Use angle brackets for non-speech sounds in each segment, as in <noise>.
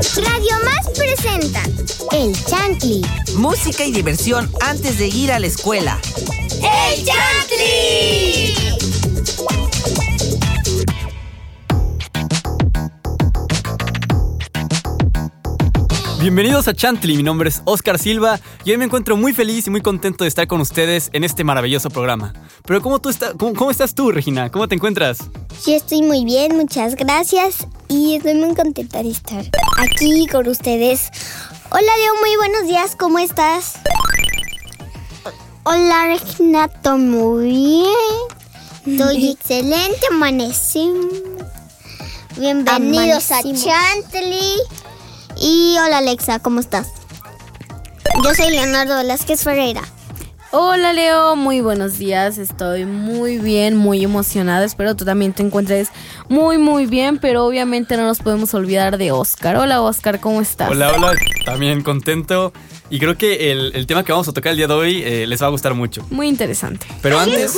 Radio Más presenta El Chantli. Música y diversión antes de ir a la escuela. ¡El Chantli! Bienvenidos a Chantley, mi nombre es Oscar Silva y hoy me encuentro muy feliz y muy contento de estar con ustedes en este maravilloso programa. Pero ¿cómo, tú estás, cómo, cómo estás tú, Regina? ¿Cómo te encuentras? Yo estoy muy bien, muchas gracias y estoy muy contenta de estar aquí con ustedes. Hola Leo, muy buenos días, ¿cómo estás? Hola Regina, ¿todo muy bien? Estoy <laughs> excelente, amanecí. Bienvenidos a Amanecimos. Chantley. Y hola Alexa, ¿cómo estás? Yo soy Leonardo Velázquez Ferreira. Hola Leo, muy buenos días. Estoy muy bien, muy emocionada. Espero tú también te encuentres muy, muy bien. Pero obviamente no nos podemos olvidar de Oscar. Hola Oscar, ¿cómo estás? Hola, hola, también contento y creo que el, el tema que vamos a tocar el día de hoy eh, les va a gustar mucho. Muy interesante. Pero antes,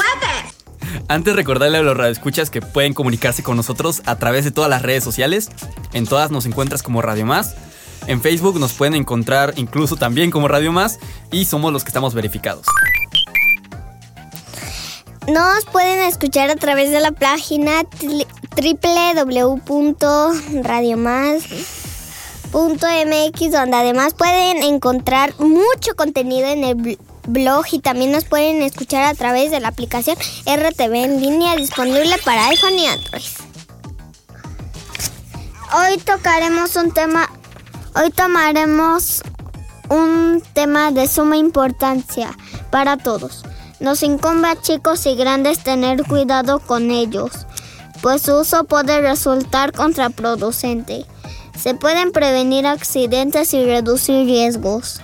antes recordarle a los radioescuchas que pueden comunicarse con nosotros a través de todas las redes sociales. En todas nos encuentras como Radio Más. En Facebook nos pueden encontrar incluso también como Radio Más y somos los que estamos verificados. Nos pueden escuchar a través de la página www.radiomas.mx donde además pueden encontrar mucho contenido en el bl- blog y también nos pueden escuchar a través de la aplicación RTV en línea disponible para iPhone y Android. Hoy tocaremos un tema, hoy tomaremos un tema de suma importancia para todos. Nos incumbe a chicos y grandes tener cuidado con ellos, pues su uso puede resultar contraproducente. Se pueden prevenir accidentes y reducir riesgos.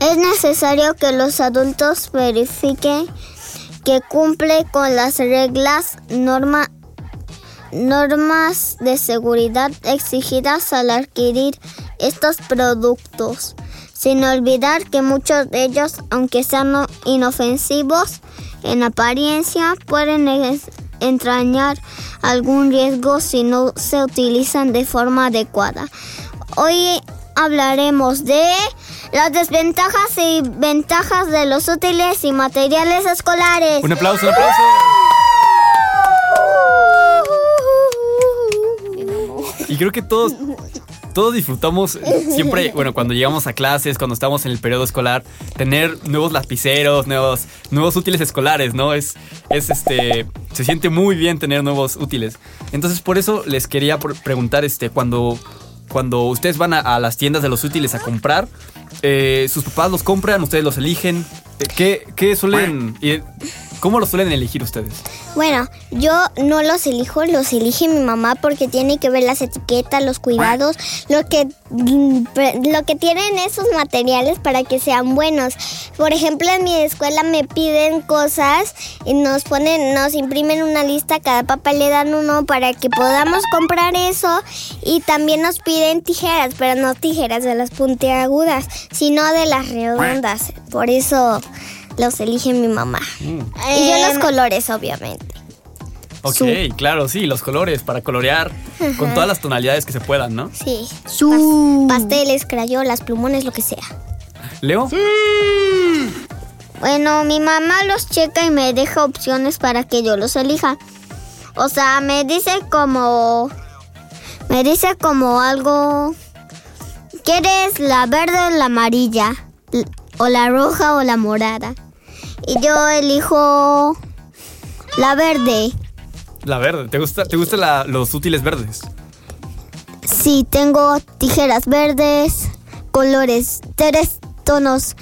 Es necesario que los adultos verifiquen que cumple con las reglas, norma- normas de seguridad exigidas al adquirir estos productos, sin olvidar que muchos de ellos, aunque sean no- inofensivos en apariencia, pueden entrañar algún riesgo si no se utilizan de forma adecuada. Hoy hablaremos de las desventajas y ventajas de los útiles y materiales escolares. Un aplauso, un aplauso. Y creo que todos, todos disfrutamos siempre, bueno, cuando llegamos a clases, cuando estamos en el periodo escolar, tener nuevos lapiceros, nuevos, nuevos útiles escolares, ¿no? Es, es este, se siente muy bien tener nuevos útiles. Entonces, por eso les quería preguntar, este, cuando, cuando ustedes van a, a las tiendas de los útiles a comprar, eh, sus papás los compran, ustedes los eligen. Eh, ¿Qué, qué suelen, y, cómo los suelen elegir ustedes? Bueno, yo no los elijo, los elige mi mamá porque tiene que ver las etiquetas, los cuidados, lo que mm, lo que tienen esos materiales para que sean buenos. Por ejemplo, en mi escuela me piden cosas y nos ponen, nos imprimen una lista, cada papá le dan uno para que podamos comprar eso y también nos piden tijeras, pero no tijeras de las puntiagudas, sino de las redondas. Por eso los elige mi mamá. Y yo los colores, obviamente. Ok, claro, sí, los colores para colorear con todas las tonalidades que se puedan, ¿no? Sí. Pas- pasteles, crayolas, plumones, lo que sea. Leo, Bueno, mi mamá los checa y me deja opciones para que yo los elija. O sea, me dice como... Me dice como algo... ¿Quieres la verde o la amarilla? O la roja o la morada. Y yo elijo... La verde. la verde, ¿te gusta, te la- los útiles verdes? Sí, tengo tijeras verdes, colores, tres tonos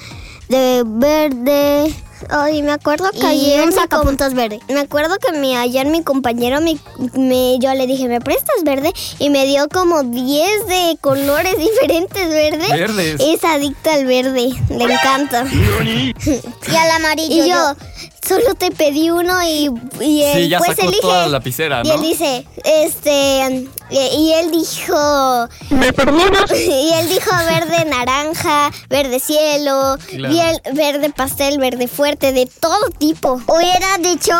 de verde. Ay, me acuerdo que Y ayer un sacapuntas verde. Me acuerdo que mi, ayer mi compañero, me, me- yo le dije, ¿me prestas verde? Y me dio como 10 de colores <laughs> diferentes verdes. Verdes. Es adicto al verde, le encanta. <laughs> Y al amarillo. y yo, solo te pedí uno y, y él, Sí, ya pues sacó elige. toda la lapicera, Y él ¿no? dice, este, y, y él dijo, ¿Me perdonas? <laughs> y él dijo verde naranja, verde cielo, Claro. verde pastel, verde fuerte, de todo tipo. Hubiera dicho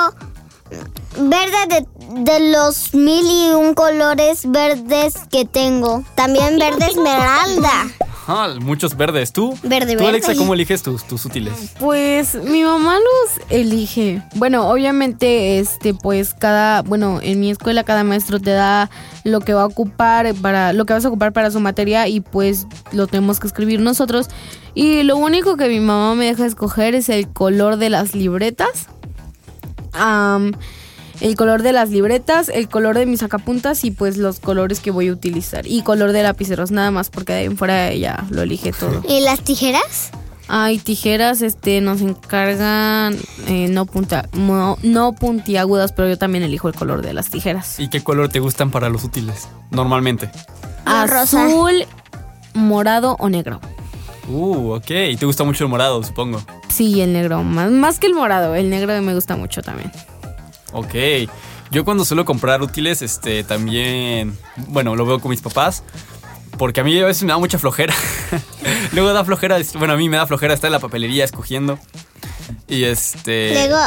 verde de, de los mil y un colores verdes que tengo. También verde esmeralda. Ah, muchos verdes. ¿Tú? Verde, ¿Tú, verde. Alexa, cómo eliges tus, tus útiles? Pues mi mamá los elige. Bueno, obviamente, este, pues cada, bueno, en mi escuela cada maestro te da lo que va a ocupar para, lo que vas a ocupar para su materia y pues lo tenemos que escribir nosotros. Y lo único que mi mamá me deja escoger es el color de las libretas. Am, el color de las libretas, el color de mis sacapuntas y pues los colores que voy a utilizar. Y color de lapiceros, nada más, porque de ahí en fuera ella lo elige todo. ¿Y las tijeras? Ay, tijeras, este, nos encargan eh, no, punta, no, no puntiagudas, pero yo también elijo el color de las tijeras. ¿Y qué color te gustan para los útiles? Normalmente. Azul, morado o negro. Uh, ok. Y te gusta mucho el morado, supongo. Sí, el negro, más, más que el morado, el negro me gusta mucho también. Ok. Yo cuando suelo comprar útiles, este, también, bueno, lo veo con mis papás. Porque a mí a veces me da mucha flojera. <laughs> Luego da flojera, bueno, a mí me da flojera estar en la papelería escogiendo. Y este... Luego,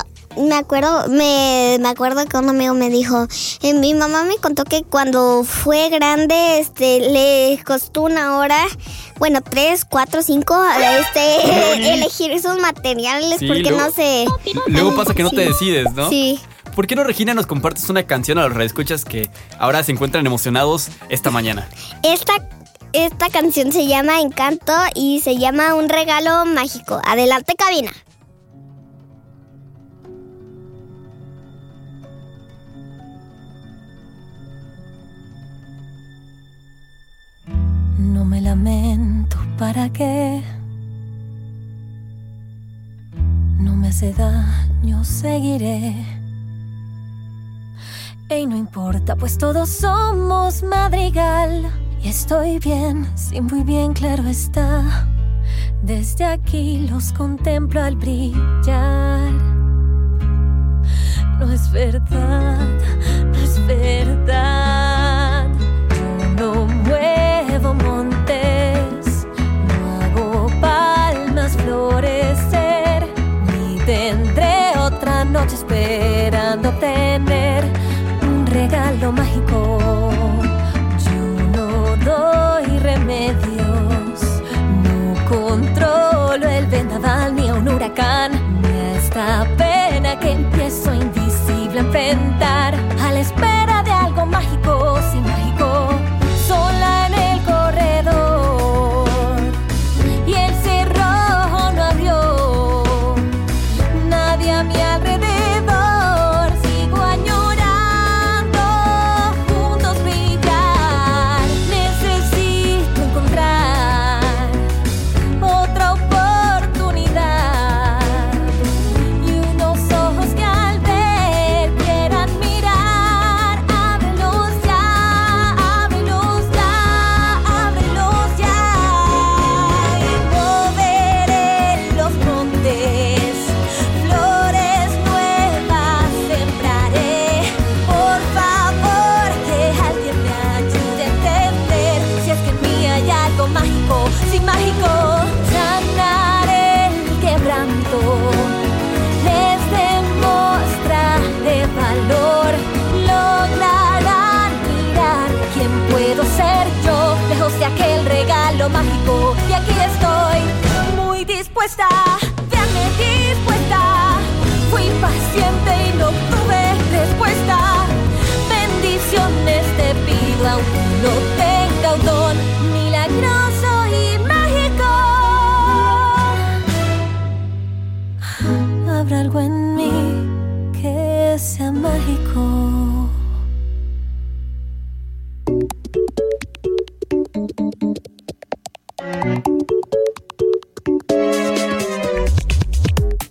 me acuerdo, me, me acuerdo que un amigo me dijo, eh, mi mamá me contó que cuando fue grande, este, le costó una hora, bueno, tres, cuatro, cinco, este, <laughs> elegir esos materiales Sí, porque luego- no sé. Luego pasa que no te decides, ¿no? Sí. ¿Por qué no, Regina, nos compartes una canción a los redescuchas que ahora se encuentran emocionados esta mañana? Esta, esta canción se llama Encanto y se llama Un regalo mágico. Adelante, cabina. No me lamento, ¿para qué? No me hace daño, seguiré. Ey, no importa, pues todos somos madrigal. Y estoy bien, sí, muy bien, claro está. Desde aquí los contemplo al brillar. No es verdad, no es verdad. Regalo mágico. Yo no doy remedios, no controlo el vendaval ni a un huracán, ni a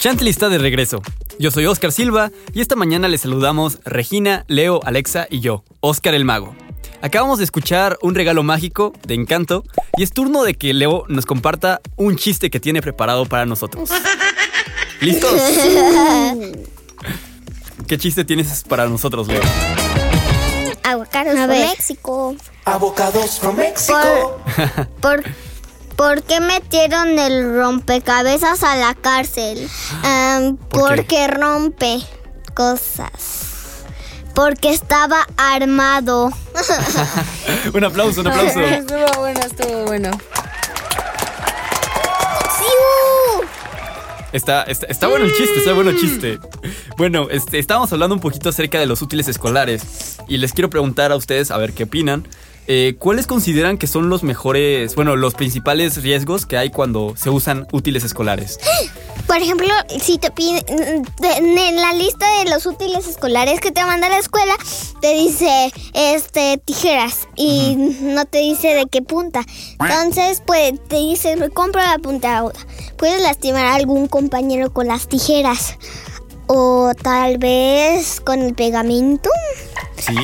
Chantley está de regreso. Yo soy Oscar Silva y esta mañana les saludamos Regina, Leo, Alexa y yo, Oscar el Mago. Acabamos de escuchar un regalo mágico de encanto y es turno de que Leo nos comparta un chiste que tiene preparado para nosotros. <laughs> ¿Listos? <laughs> ¿Qué chiste tienes para nosotros, Leo? Aguacaros de México. Avocados from Mexico. ¿Por, ¿Por qué metieron el rompecabezas a la cárcel? <gasps> ¿Por qué? porque rompe cosas. Porque estaba armado. <laughs> <laughs> un aplauso, un aplauso. <laughs> estuvo bueno, estuvo bueno. Está, está, está bueno el chiste, está bueno el chiste. Bueno, este, estábamos hablando un poquito acerca de los útiles escolares y les quiero preguntar a ustedes a ver qué opinan. Eh, ¿Cuáles consideran que son los mejores, bueno, los principales riesgos que hay cuando se usan útiles escolares? <gasps> Por ejemplo, si te piden de- en la lista de los útiles escolares que te manda la escuela, te dice este tijeras y no te dice de qué punta. Entonces, pues te dice, me compro la punta ahora. Puedes lastimar a algún compañero con las tijeras. O tal vez con el pegamento. Sí.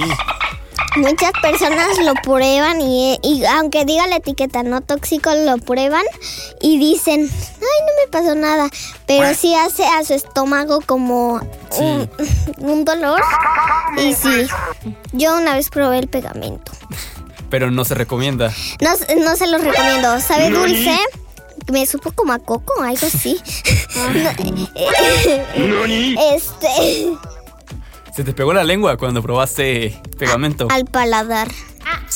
Muchas personas lo prueban y, y aunque diga la etiqueta no tóxico, lo prueban y dicen, ay, no me pasó nada. Pero sí hace a su estómago como un, <laughs> un dolor. Y sí, yo una vez probé el pegamento. Pero no se recomienda. No, no se los recomiendo. ¿Sabe dulce? Me supo como a coco, algo así. <laughs> <laughs> No, este, Se te pegó la lengua cuando probaste pegamento. al paladar.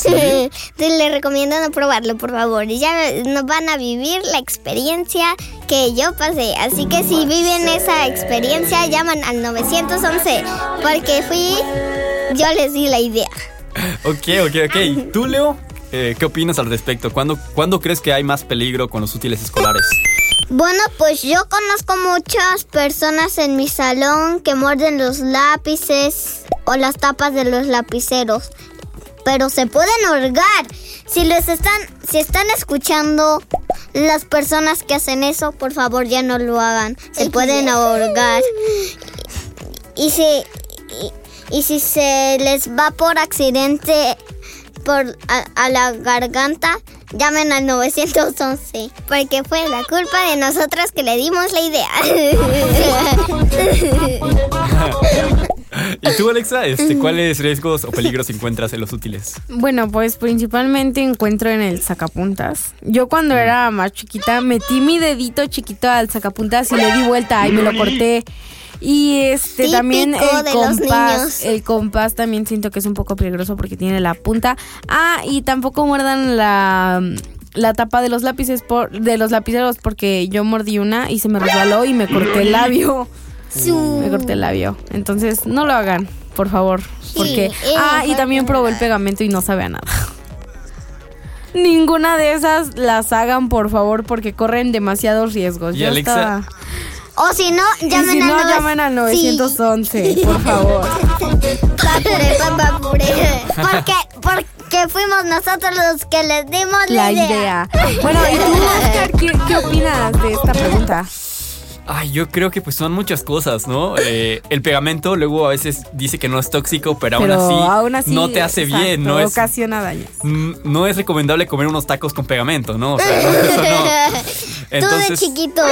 <laughs> Te le recomiendo no probarlo, por favor. Ya no van a vivir la experiencia que yo pasé. Así que si viven esa experiencia, llaman al 911. Porque fui, yo les di la idea. Ok, ok, ok. ¿Tú, Leo? Eh, ¿Qué opinas al respecto? ¿Cuándo, ¿Cuándo crees que hay más peligro con los útiles escolares? Bueno, pues yo conozco muchas personas en mi salón que muerden los lápices o las tapas de los lapiceros. Pero se pueden hurgar. Si les están, si están escuchando las personas que hacen eso, por favor ya no lo hagan. Se pueden ahorgar. Y si y, y si se les va por accidente por a, a la garganta, llamen al 911 porque fue la culpa de nosotros que le dimos la idea. <laughs> ¿Y tú, Alexa? Este, ¿Cuáles riesgos o peligros encuentras en los útiles? Bueno, pues principalmente encuentro en el sacapuntas. Yo cuando era más chiquita metí mi dedito chiquito al sacapuntas y le di vuelta y me lo corté. Y este Típico también el de los niños. compás, el compás también siento que es un poco peligroso porque tiene la punta. Ah, y tampoco muerdan la la tapa de los lápices por de los lapiceros porque yo mordí una y se me resbaló y me corté el labio. Me corté el labio. Entonces, no lo hagan, por favor. Porque. ah, y también probé el pegamento y no sabe a nada. <laughs> Ninguna de esas las hagan, por favor, porque corren demasiados riesgos. ¿Y Yo Alexa? estaba- o si no, llamen si al no, nove- llamen al Sí. 911, por favor. Papure. Porque, porque fuimos nosotros los que les dimos la, La idea. Bueno, ¿y tú, Oscar, qué, qué opinas de esta pregunta? Ay, yo creo que pues son muchas cosas, ¿no? <laughs> Eh, el pegamento luego a veces dice que no es tóxico, pero, Pero aún, así aún así, no te hace exacto, bien, no es, ocasiona daños. mm, no es recomendable comer unos tacos con pegamento, ¿no? O sea, <laughs> no, eso no. Tú de Entonces, chiquito,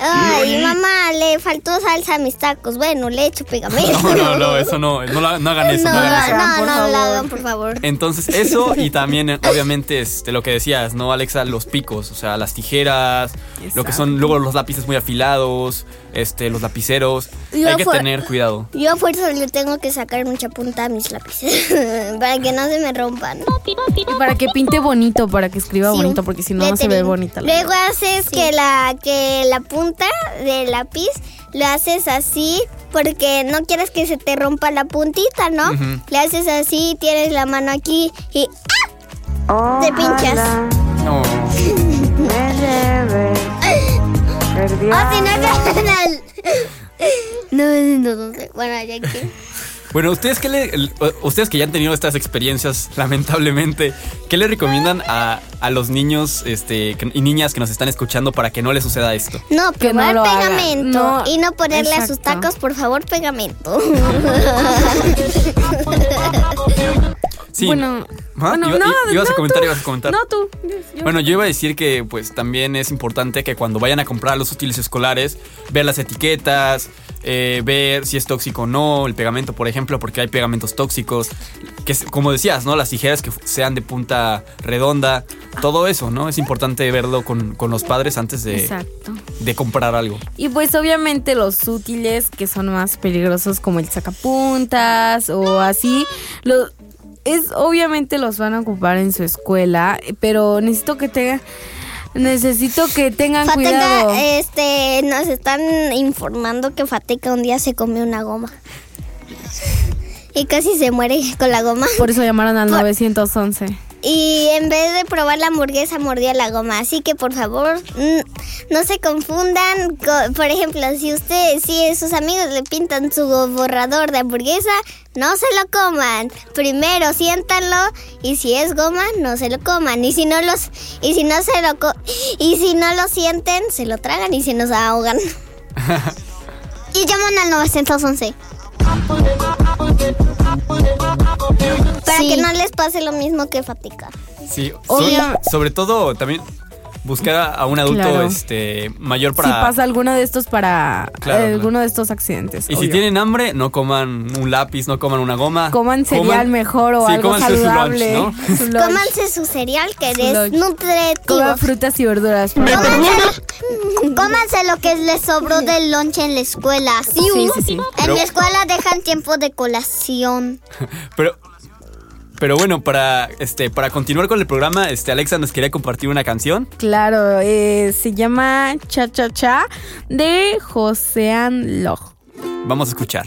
ay, mamá, le faltó salsa a mis tacos. Bueno, le echo pegamento. <laughs> no, no, no, eso no, no, la- no hagan eso, no, No, hagan eso. no, por no, lo hagan, por favor. Entonces, eso y también, eh, obviamente, este, lo que decías, ¿no, Alexa? Los picos, o sea, las tijeras, lo que son luego los lápices muy afilados, este, los lapiceros. Yo Hay que tener cuidado. Yo a fuerza le tengo que sacar mucha punta a mis lápices <laughs> para que no se me rompan. Y para que pinte bonito, para que escriba Sí, bonito, porque si no, no se ve bonita. la Luego haces que la que la punta del lápiz lo haces así porque no quieres que se te rompa la puntita, ¿no? Le haces así, tienes la mano aquí y ¡ah! te pinchas. No. <laughs> O si no no, no, no, sé. Bueno, ya que Bueno, ustedes que le, ustedes que ya han tenido estas experiencias, lamentablemente, ¿qué le recomiendan a, a los niños este, y niñas que nos están escuchando para que no les suceda esto? no, Que no hagan. pegamento No, y no ponerle a sus tacos, por favor, pegamento. <laughs> Sí. Bueno, ¿Ah? bueno, Iba- no, i- ibas a comentar, tú. ibas a comentar. No, tú. Yo- Bueno, yo iba a decir que pues también es importante que cuando vayan a comprar los útiles escolares, ver las etiquetas, eh, ver si es tóxico o no, el pegamento, por ejemplo, porque hay pegamentos tóxicos, que como decías, ¿no? Las tijeras que sean de punta redonda todo eso, ¿no? Es importante verlo con, con los padres antes de, Exacto. de comprar algo. Y pues obviamente los útiles que son más peligrosos como el sacapuntas o así, lo, es obviamente los van a ocupar en su escuela, pero necesito que tengan necesito que tengan cuidado. Fateca, este, nos están informando que Fateca un día se comió una goma. Y casi se muere con la goma. Por eso llamaron al Por- 911. Y en vez de probar la hamburguesa, mordió la goma. Así que por favor, mm, no se confundan. Co- Por ejemplo, si usted, si sus amigos le pintan su borrador de hamburguesa, no se lo coman. Primero siéntanlo y si es goma, no se lo coman. Y si no los, y si no se lo, y si no lo sienten, se lo tragan y se nos ahogan. y llaman al 911. Para Sí. que no les pase lo mismo que Fatica. Sí, sobre todo también buscar a, un adulto Claro. este mayor para... si pasa alguno de estos para Claro, eh, claro. alguno de estos accidentes. Y si tienen hambre, no coman un lápiz, no coman una goma. coman cereal mejor o sí, algo cómanse su lunch, saludable. ¿no? <laughs> Su lunch. Cómanse su cereal que Su es lunch. nutritivo. Coman frutas y verduras. Cómanse, cómanse lo que les sobró del lonche en la escuela. Sí, Sí, sí, sí. En Pero- la escuela dejan tiempo de colación. Pero pero bueno, para este para continuar con el programa, este Alexa nos quería compartir una canción. Claro, eh, se llama Cha Cha Cha de Josean Loj. Vamos a escuchar.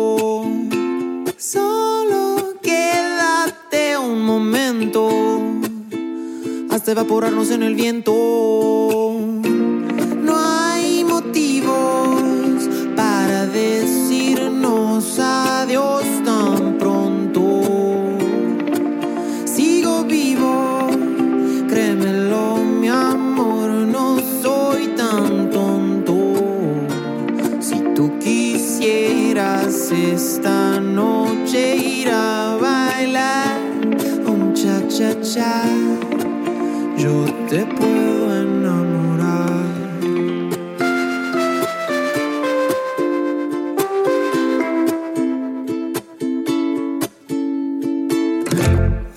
Evaporarnos en el viento. No hay motivos para decirnos adiós tan pronto. Sigo vivo, créemelo, mi amor, no soy tan tonto. Si tú quisieras esta noche ir a bailar un cha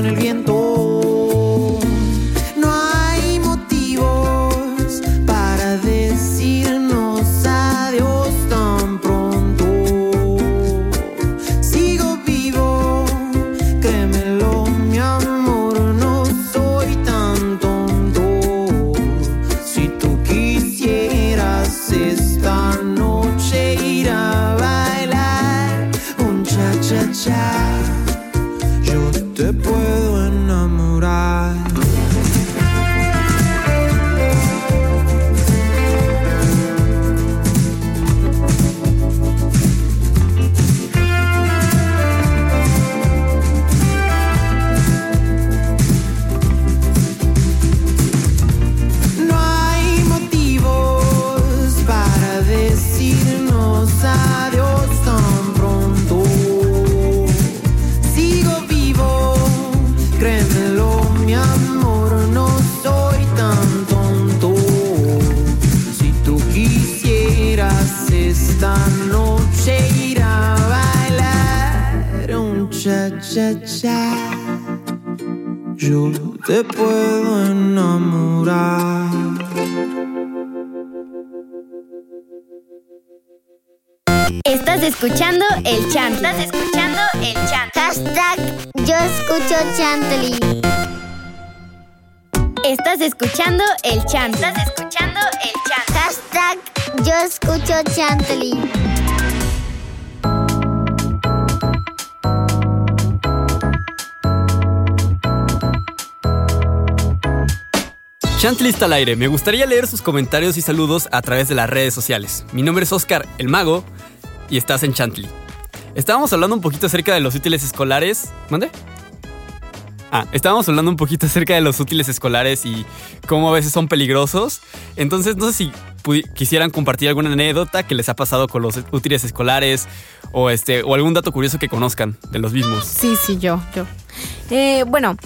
En el viento. Escuchando el chant. Estás escuchando el chant. Hashtag yo escucho Chantley. Chantley está al aire. Me gustaría leer sus comentarios y saludos a través de las redes sociales. Mi nombre es Oscar, el mago, y estás en Chantley. Estábamos hablando un poquito acerca de los útiles escolares. ¿Mande? Ah, estábamos hablando un poquito acerca de los útiles escolares y cómo a veces son peligrosos. Entonces, no sé si quisieran compartir alguna anécdota que les ha pasado con los útiles escolares o este o algún dato curioso que conozcan de los mismos. Sí, sí, yo, yo. Eh, bueno,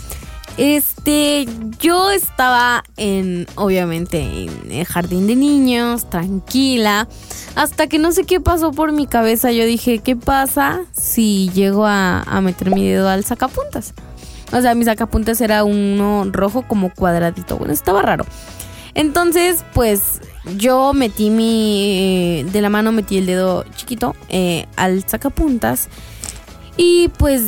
este, yo estaba en, obviamente, en el jardín de niños, tranquila, hasta que no sé qué pasó por mi cabeza. Yo dije, ¿qué pasa si llego a, a meter mi dedo al sacapuntas? O sea, mi sacapuntas era uno rojo como cuadradito. Bueno, estaba raro. Entonces, pues yo metí mi. De la mano metí el dedo chiquito eh, al sacapuntas. Y pues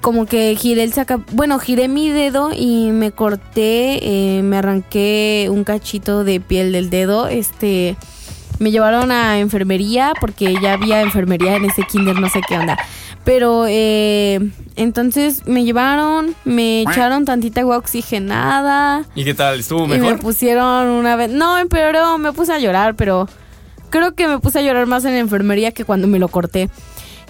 como que giré el saca... Bueno, giré mi dedo y me corté, eh, me arranqué un cachito de piel del dedo. Este... Me llevaron a enfermería porque ya había enfermería en ese kinder, no sé qué onda. Pero eh, entonces me llevaron, me echaron tantita agua oxigenada. ¿Y qué tal? ¿Estuvo Y me mejor? pusieron una vez. No, empeoró, me puse a llorar, pero creo que me puse a llorar más en la enfermería que cuando me lo corté.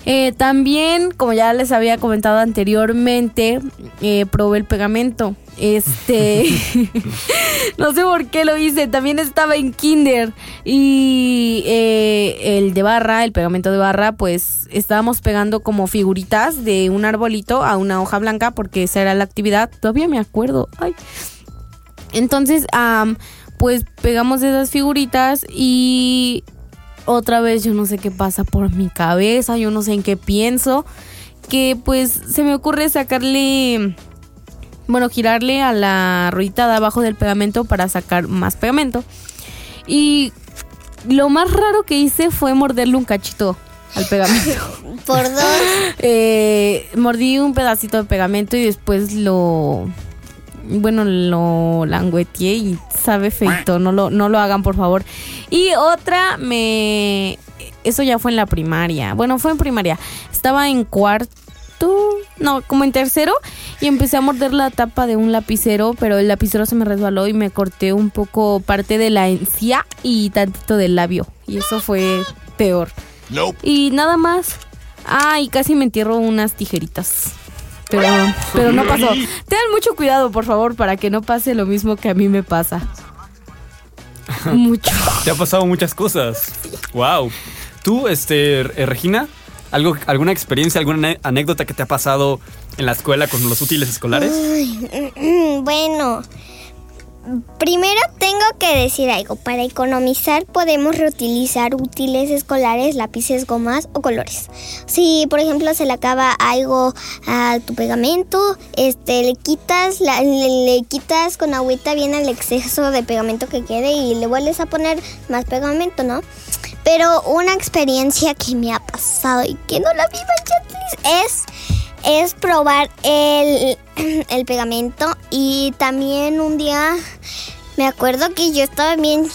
Eh, también, como ya les había comentado anteriormente, eh, probé el pegamento. Este. <laughs> <laughs> no sé por qué lo hice. También estaba en Kinder. Y eh, el de barra, el pegamento de barra, pues estábamos pegando como figuritas de un arbolito a una hoja blanca, porque esa era la actividad. Todavía me acuerdo. Ay. Entonces, pues pegamos esas figuritas y otra vez yo no sé qué pasa por mi cabeza, yo no sé en qué pienso, que pues se me ocurre sacarle, bueno, girarle a la ruedita de abajo del pegamento para sacar más pegamento. Y lo más raro que hice fue morderle un cachito al pegamento. <laughs> Por dos. Eh, mordí un pedacito de pegamento y después lo. Bueno, lo langueteé y sabe feito. No lo, no lo hagan, por favor. Y otra, me. Eso ya fue en la primaria. Bueno, fue en primaria. Estaba en cuarto. No, como en tercero. Y empecé a morder la tapa de un lapicero. Pero el lapicero se me resbaló y me corté un poco parte de la encía y tantito del labio. Y eso fue peor. Y nada más. Ah, y casi me entierro unas tijeritas. Pero, pero no pasó. Tengan mucho cuidado, por favor, para que no pase lo mismo que a mí me pasa. Mucho. Te ha pasado muchas cosas. Wow. Tú, este, eh, Regina, ¿algo, ¿alguna experiencia, alguna anécdota que te ha pasado en la escuela con los útiles escolares? Ay, bueno, primero tengo que decir algo. Para economizar podemos reutilizar útiles escolares, lápices, gomas o colores. Si, por ejemplo, se le acaba algo a tu pegamento, este, le quitas, le, quitas con agüita bien el exceso de pegamento que quede y le vuelves a poner más pegamento, ¿no? Pero una experiencia que me ha pasado y que no la viva es es probar el, <clears throat> el pegamento y también un día me acuerdo que yo estaba bien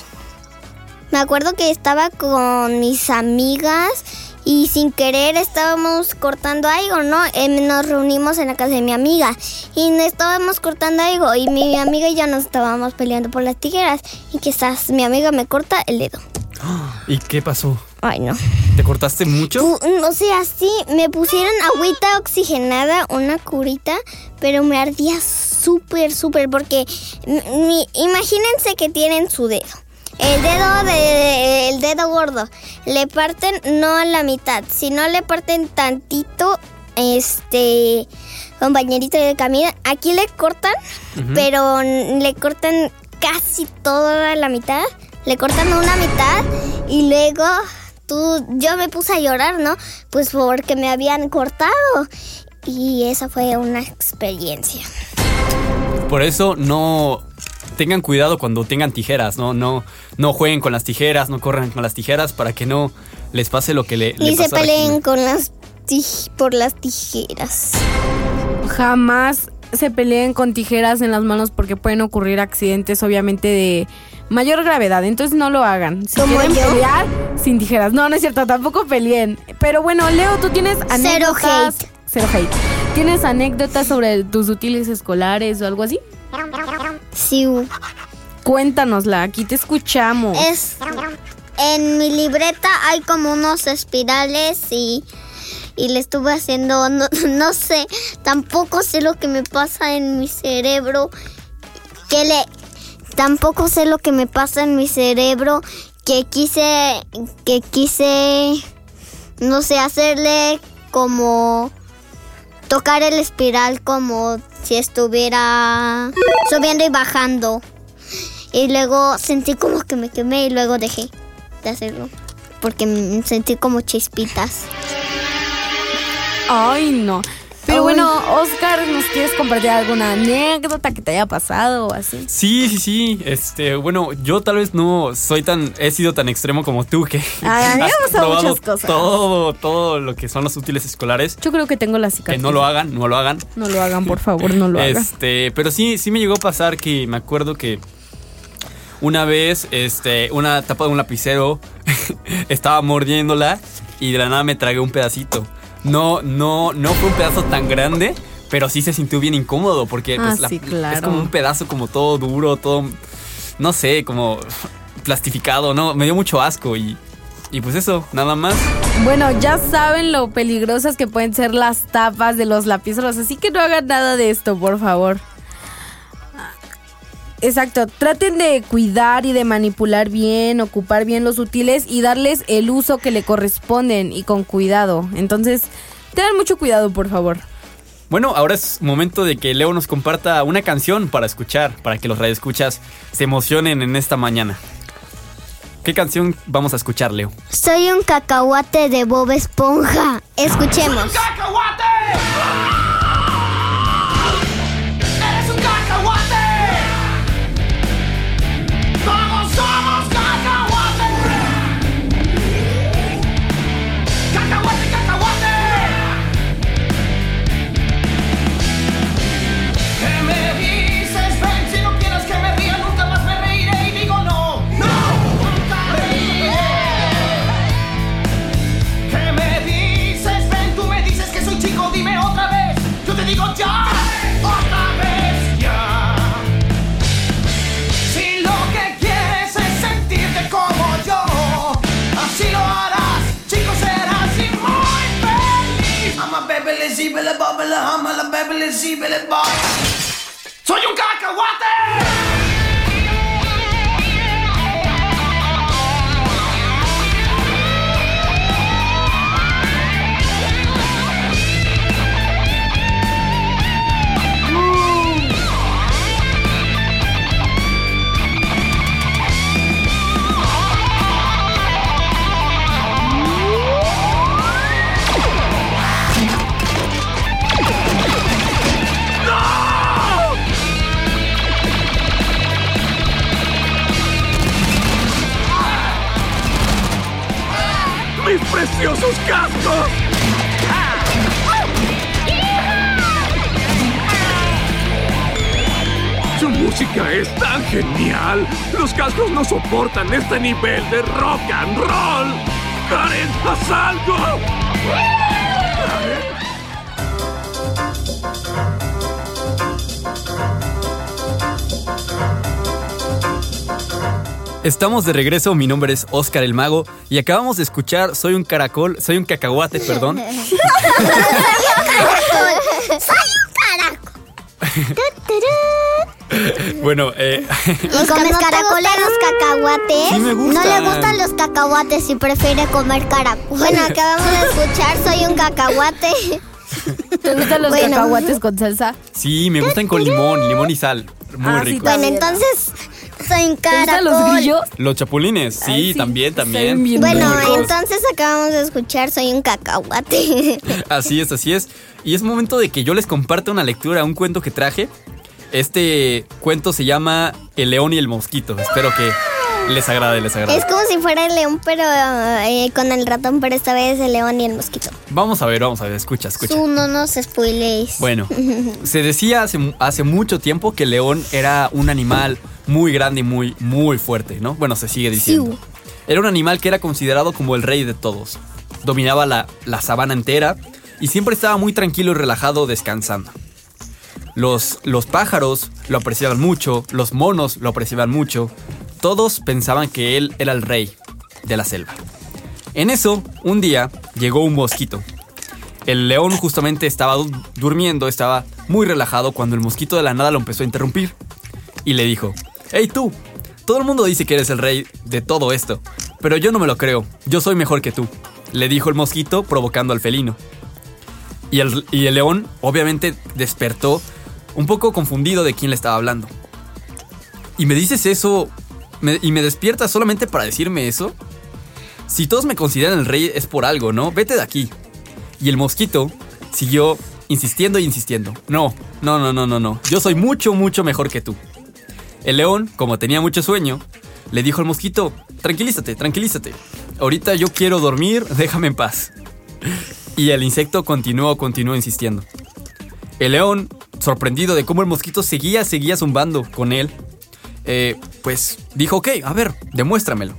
me acuerdo que estaba con mis amigas y sin querer estábamos cortando algo, ¿no? Eh, nos reunimos en la casa de mi amiga y estábamos cortando algo y mi amiga y yo nos estábamos peleando por las tijeras y quizás mi amiga me corta el dedo. <gasps> ¿Y qué pasó? Ay, no. ¿Te cortaste mucho? Pu- O sea, sí, me pusieron agüita oxigenada, una curita, pero me ardía súper, súper, porque mi- imagínense que tienen su dedo. El dedo de, el dedo gordo. Le parten no a la mitad, sino le parten tantito, este, compañerito de camino. Aquí le cortan, pero le cortan casi toda la mitad. Le cortan una mitad y luego tú, yo me puse a llorar, ¿no? Pues porque me habían cortado. Y esa fue una experiencia. Por eso no tengan cuidado cuando tengan tijeras, ¿no? No, no jueguen con las tijeras, no corran con las tijeras para que no, les pase lo que le, le Ni se peleen con las tij- por las tijeras. Jamás se peleen con tijeras en las manos porque pueden ocurrir accidentes, obviamente, de mayor gravedad. Entonces no lo hagan. Si ¿Como quieren yo? pelear, sin tijeras. No, no es cierto, tampoco peleen. Pero bueno, Leo, tú tienes anécdotas. hate. Cero hate. ¿Tienes anécdotas sobre tus útiles escolares o algo así? Sí. Cuéntanosla, aquí te escuchamos. Es en mi libreta hay como unos espirales y y le estuve haciendo no, <laughs> no sé, tampoco sé lo que me pasa en mi cerebro que le tampoco sé lo que me pasa en mi cerebro que quise que quise no sé hacerle como tocar el espiral como si estuviera subiendo y bajando. Y luego sentí como que me quemé y luego dejé de hacerlo. Porque sentí como chispitas. Ay, no. Pero bueno, Oscar, ¿nos quieres compartir alguna anécdota que te haya pasado o así? Sí, sí, sí. Este, bueno, yo tal vez no soy tan, he sido tan extremo como tú que Ay, me has probado muchas cosas. todo, todo lo que son los útiles escolares. Yo creo que tengo la Que cicatriz. no lo hagan, no lo hagan. No lo hagan, por favor, no lo hagan. Este, pero sí, sí me llegó a pasar que me acuerdo que una vez, este, una tapa de un lapicero <laughs> estaba mordiéndola y de la nada me tragué un pedacito. No, no, no fue un pedazo tan grande, pero sí se sintió bien incómodo porque Ah, pues, la- sí, claro. es como un pedazo como todo duro, todo, no sé, como plastificado, no, me dio mucho asco y, y pues eso, nada más. Bueno, ya saben lo peligrosas que pueden ser las tapas de los lapiceros, así que no hagan nada de esto, por favor. Exacto, traten de cuidar y de manipular bien, ocupar bien los útiles y darles el uso que le corresponden y con cuidado. Entonces, tengan mucho cuidado, por favor. Bueno, ahora es momento de que Leo nos comparta una canción para escuchar, para que los radioescuchas se emocionen en esta mañana. ¿Qué canción vamos a escuchar, Leo? Soy un cacahuate de Bob Esponja. Escuchemos. ¡Cacahuate! ¡Eres un bubble, a hummel, a bevel, a zebel, a bar. Soportan este nivel de rock and roll. Karen, haz algo. Estamos de regreso, mi nombre es Oscar el Mago y acabamos de escuchar Soy un caracol, soy un cacahuate, perdón. <laughs> <laughs> <laughs> bueno, eh, ¿Y comes caracoles los cacahuates? Sí me No le gustan los cacahuates y prefiere comer caracoles. Bueno, <laughs> acabamos de escuchar Soy un cacahuate. <laughs> ¿Te gustan los Bueno. cacahuates con salsa? sí, me gustan con limón, limón y sal. Muy Ah, sí, rico. Bueno, entonces soy un ¿Te gustan caracol. los grillos? Los chapulines, sí, Ay, sí, también, también. bien Bueno, ricos. entonces acabamos de escuchar Soy un cacahuate. Así es, así es. Y es momento de que yo les comparta una lectura, un cuento que traje. Este cuento se llama El león y el mosquito. Espero que Les agrade, les agrade. Es como si fuera el león, pero eh, con el ratón, pero esta vez el león y el mosquito. Vamos a ver, vamos a ver, escucha, escucha. Tú no nos spoilees. Bueno, <laughs> se decía hace, hace mucho tiempo que el león era un animal muy grande y muy, muy fuerte, ¿no? Bueno, se sigue diciendo. Era un animal que era considerado como el rey de todos. Dominaba la, la sabana entera y siempre estaba muy tranquilo y relajado descansando. Los, los pájaros lo apreciaban mucho, los monos lo apreciaban mucho. Todos pensaban que él era el rey de la selva. En eso, un día, llegó un mosquito. El león justamente estaba du- durmiendo, estaba muy relajado cuando el mosquito de la nada lo empezó a interrumpir. Y le dijo, hey tú, todo el mundo dice que eres el rey de todo esto, pero yo no me lo creo, yo soy mejor que tú, le dijo el mosquito provocando al felino. Y el, y el león obviamente despertó un poco confundido de quién le estaba hablando. ¿Y me dices eso? ¿Y me despiertas solamente para decirme eso? Si todos me consideran el rey es por algo, ¿no? Vete de aquí. Y el mosquito siguió insistiendo y insistiendo. No, no, no, no, no, no. Yo soy mucho, mucho mejor que tú. El león, como tenía mucho sueño, le dijo al mosquito, tranquilízate, tranquilízate. Ahorita yo quiero dormir, <laughs> déjame en paz. Y el insecto continuó, continuó insistiendo. El león, sorprendido de cómo el mosquito seguía, seguía zumbando con él, eh, pues dijo, ok, a ver, demuéstramelo.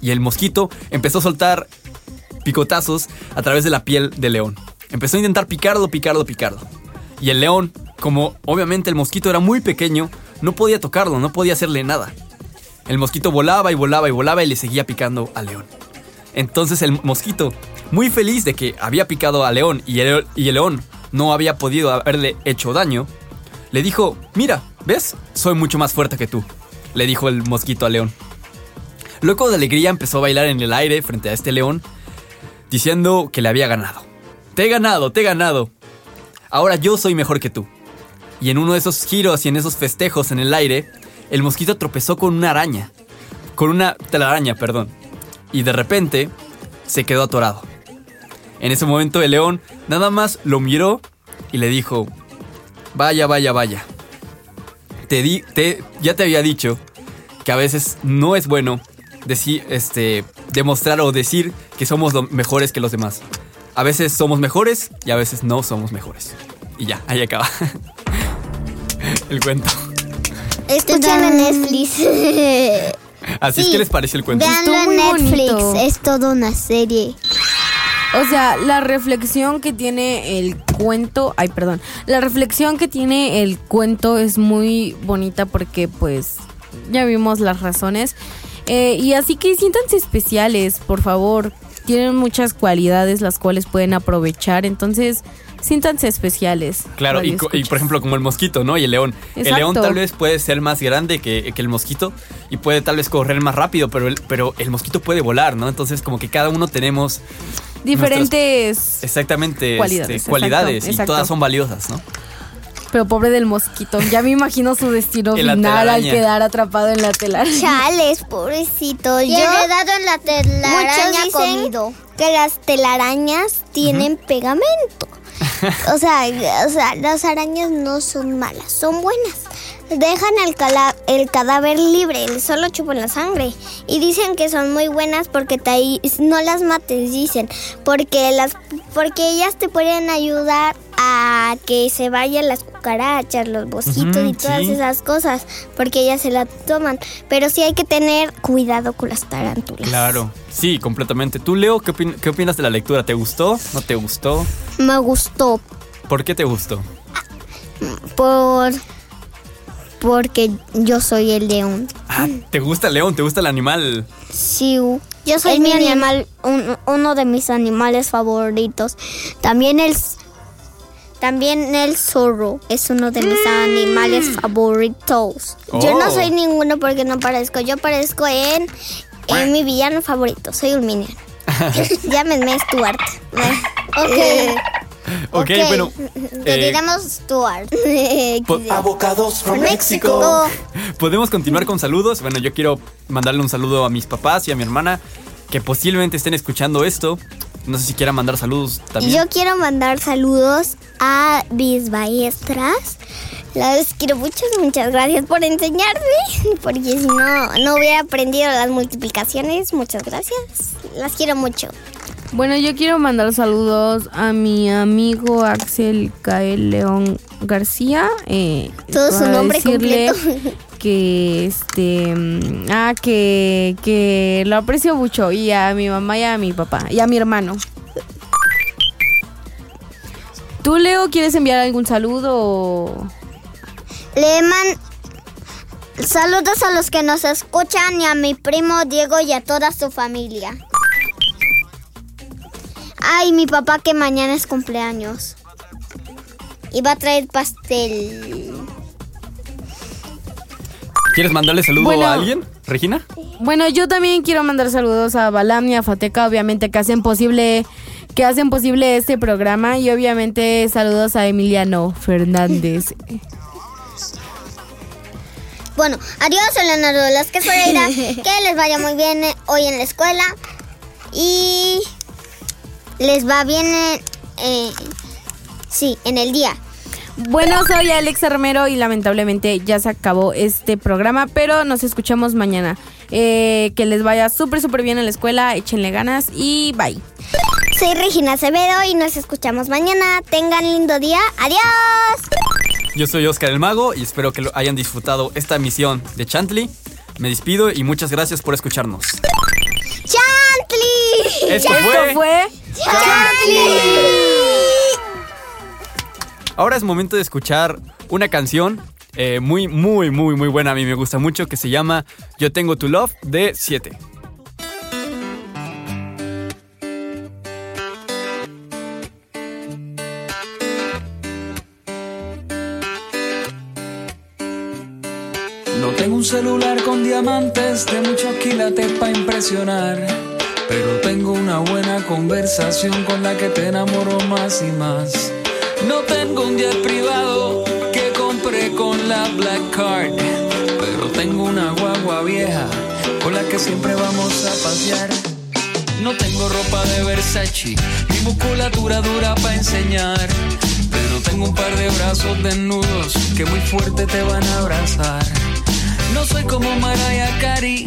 Y el mosquito empezó a soltar picotazos a través de la piel del león. Empezó a intentar picarlo, picarlo, picarlo. Y el león, como obviamente el mosquito era muy pequeño, no podía tocarlo, no podía hacerle nada. El mosquito volaba y volaba y volaba y le seguía picando al león. Entonces el mosquito, muy feliz de que había picado al león y el, y el león no había podido haberle hecho daño, le dijo, mira, ¿ves? Soy mucho más fuerte que tú, le dijo el mosquito al león. Loco de alegría empezó a bailar en el aire frente a este león, diciendo que le había ganado. Te he ganado, te he ganado. Ahora yo soy mejor que tú. Y en uno de esos giros y en esos festejos en el aire, el mosquito tropezó con una araña. Con una telaraña, perdón. Y de repente se quedó atorado. En ese momento el león nada más lo miró y le dijo, vaya, vaya, vaya. Te di, te, ya te había dicho que a veces no es bueno decir, este, demostrar o decir que somos lo- mejores que los demás. A veces somos mejores y a veces no somos mejores. Y ya, ahí acaba. <laughs> el cuento. Escuchen en Netflix. <laughs> Así es que les parece el cuento. Veanlo en Netflix. bonito. Es toda una serie. O sea, la reflexión que tiene el cuento, ay, perdón, la reflexión que tiene el cuento es muy bonita porque pues ya vimos las razones. Eh, y así que siéntanse especiales, por favor. Tienen muchas cualidades las cuales pueden aprovechar, entonces siéntanse especiales. Claro, y, por ejemplo como el mosquito, ¿no? Y el león. El Exacto. león tal vez puede ser más grande que, que el mosquito y puede tal vez correr más rápido, pero el, pero el mosquito puede volar, ¿no? Entonces como que cada uno tenemos diferentes... exactamente Cualidades, este, cualidades exacto, y exacto. todas son valiosas, ¿no? Pero pobre del mosquito, ya me imagino su destino <laughs> final al quedar atrapado en la telaraña. Chales, pobrecito. Yo enredado en la telaraña comido. que las telarañas tienen pegamento. O sea, <laughs> o sea, las arañas no son malas, son buenas. Dejan el, cala- el cadáver libre, solo chupan la sangre. Y dicen que son muy buenas porque te no las mates, dicen. Porque, las, porque ellas te pueden ayudar a que se vayan las cucarachas, los mosquitos y todas sí. esas cosas. Porque ellas se la toman. Pero sí hay que tener cuidado con las tarántulas. Claro, sí, completamente. ¿Tú, Leo, qué, opin- qué opinas de la lectura? ¿Te gustó? ¿No te gustó? Me gustó ¿Por qué te gustó? por porque yo soy el león. Ah, ¿te gusta el león? ¿Te gusta el animal? Sí, yo soy mi animal, un- uno de mis animales favoritos. También el también el zorro es uno de mis animales favoritos. Yo no Oh. soy ninguno porque no parezco. Yo parezco en, en mi villano favorito. Soy un minion. <laughs> <laughs> Llámenme Stuart. Eh, Ok, bueno. Te eh, diremos Stuart. <laughs> <laughs> po- Avocados from México. Mexico. Podemos continuar con saludos. Bueno, yo quiero mandarle un saludo a mis papás y a mi hermana que posiblemente estén escuchando esto. No sé si quieran mandar saludos también. Yo quiero mandar saludos a mis maestras Las quiero mucho, muchas gracias por enseñarme, <laughs> porque si no, no hubiera aprendido las multiplicaciones. Muchas gracias, las quiero mucho. Bueno, yo quiero mandar saludos a mi amigo Axel Cael León García. eh, Todo su nombre decirle completo. <laughs> Que este. mm, Ah, que, que lo aprecio mucho. Y a mi mamá y a mi papá. Y a mi hermano. ¿Tú, Leo, quieres enviar algún saludo? Le man- saludos a los que nos escuchan y a mi primo Diego y a toda su familia. Ay, mi papá que mañana es cumpleaños. Y va a traer pastel. ¿Quieres mandarle saludo Bueno. a alguien, Regina? Bueno, yo también quiero mandar saludos a Balam y a Fateca, obviamente, que hacen posible que hacen posible este programa y obviamente saludos a Emiliano Fernández. <laughs> Bueno, adiós, Leonardo Velázquez Pereira. <laughs> que les vaya muy bien eh, hoy en la escuela. Y les va bien, eh, eh, sí, en el día. Bueno, soy Alexa Romero y lamentablemente ya se acabó este programa, pero nos escuchamos mañana. Eh, que les vaya súper, súper bien en la escuela, échenle ganas y bye. Soy Regina Acevedo y nos escuchamos mañana. Tengan lindo día. Adiós. Yo soy Oscar el Mago y espero que lo hayan disfrutado esta emisión de Chantley. Me despido y muchas gracias por escucharnos. Esto fue... Ahora es momento de escuchar una canción eh, muy, muy, muy, muy buena. A mí me gusta mucho que se llama Yo tengo tu love de 7. No tengo un celular con diamantes de muchos quilates para impresionar. Pero tengo una buena conversación con la que te enamoro más y más. No tengo un jet privado que compré con la Black Card. Pero tengo una guagua vieja con la que siempre vamos a pasear. No tengo ropa de Versace, ni musculatura dura para enseñar. Pero tengo un par de brazos desnudos que muy fuerte te van a abrazar. No soy como Mariah Carey,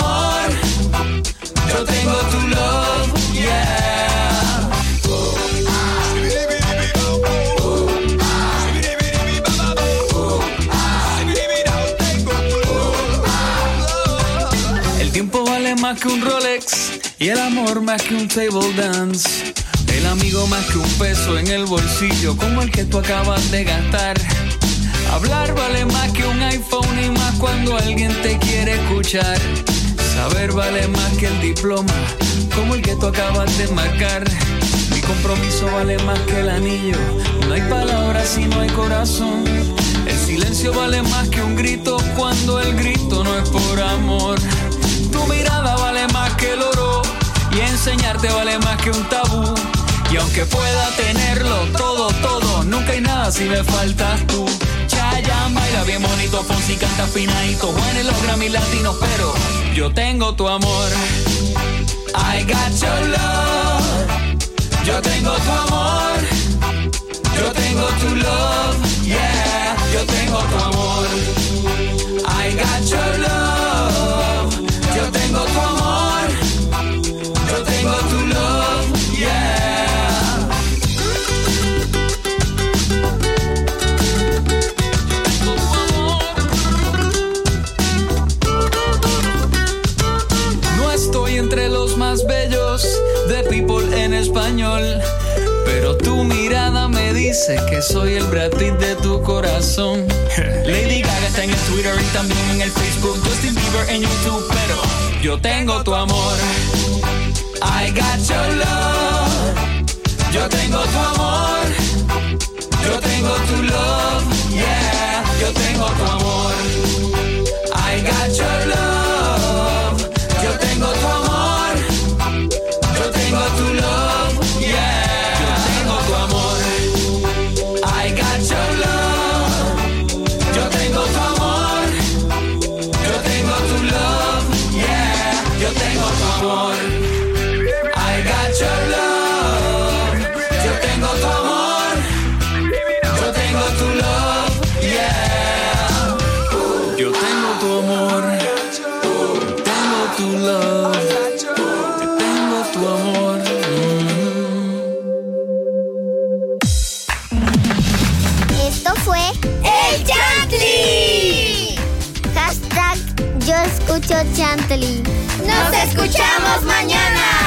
Más que un Rolex y el amor más que un table dance. El amigo más que un peso en el bolsillo como el que tú acabas de gastar. Hablar vale más que un iPhone y más cuando alguien te quiere escuchar. Saber vale más que el diploma como el que tú acabas de marcar. Mi compromiso vale más que el anillo. No hay palabras si no hay corazón. El silencio vale más que un grito cuando el grito no es por amor. Tu mirada y enseñarte vale más que un tabú. Y aunque pueda tenerlo todo, todo, nunca hay nada si me faltas tú. Chayanne baila bien bonito, Fonsi canta finadito, Juan en los Grammy latinos, pero yo tengo tu amor. I got your love. Yo tengo tu amor. Yo tengo tu love. Yeah, yo tengo tu amor. I got your love. Dice que soy el Brad Pitt de tu corazón. Lady Gaga está en el Twitter y también en el Facebook. Justin Bieber en YouTube, pero yo tengo tu amor. I got your love. Yo tengo tu amor. Yo tengo tu love. Yeah, Yo tengo tu amor. I got your love. Yo tengo tu amor. Yo tengo tu love. Chantley. Nos escuchamos mañana.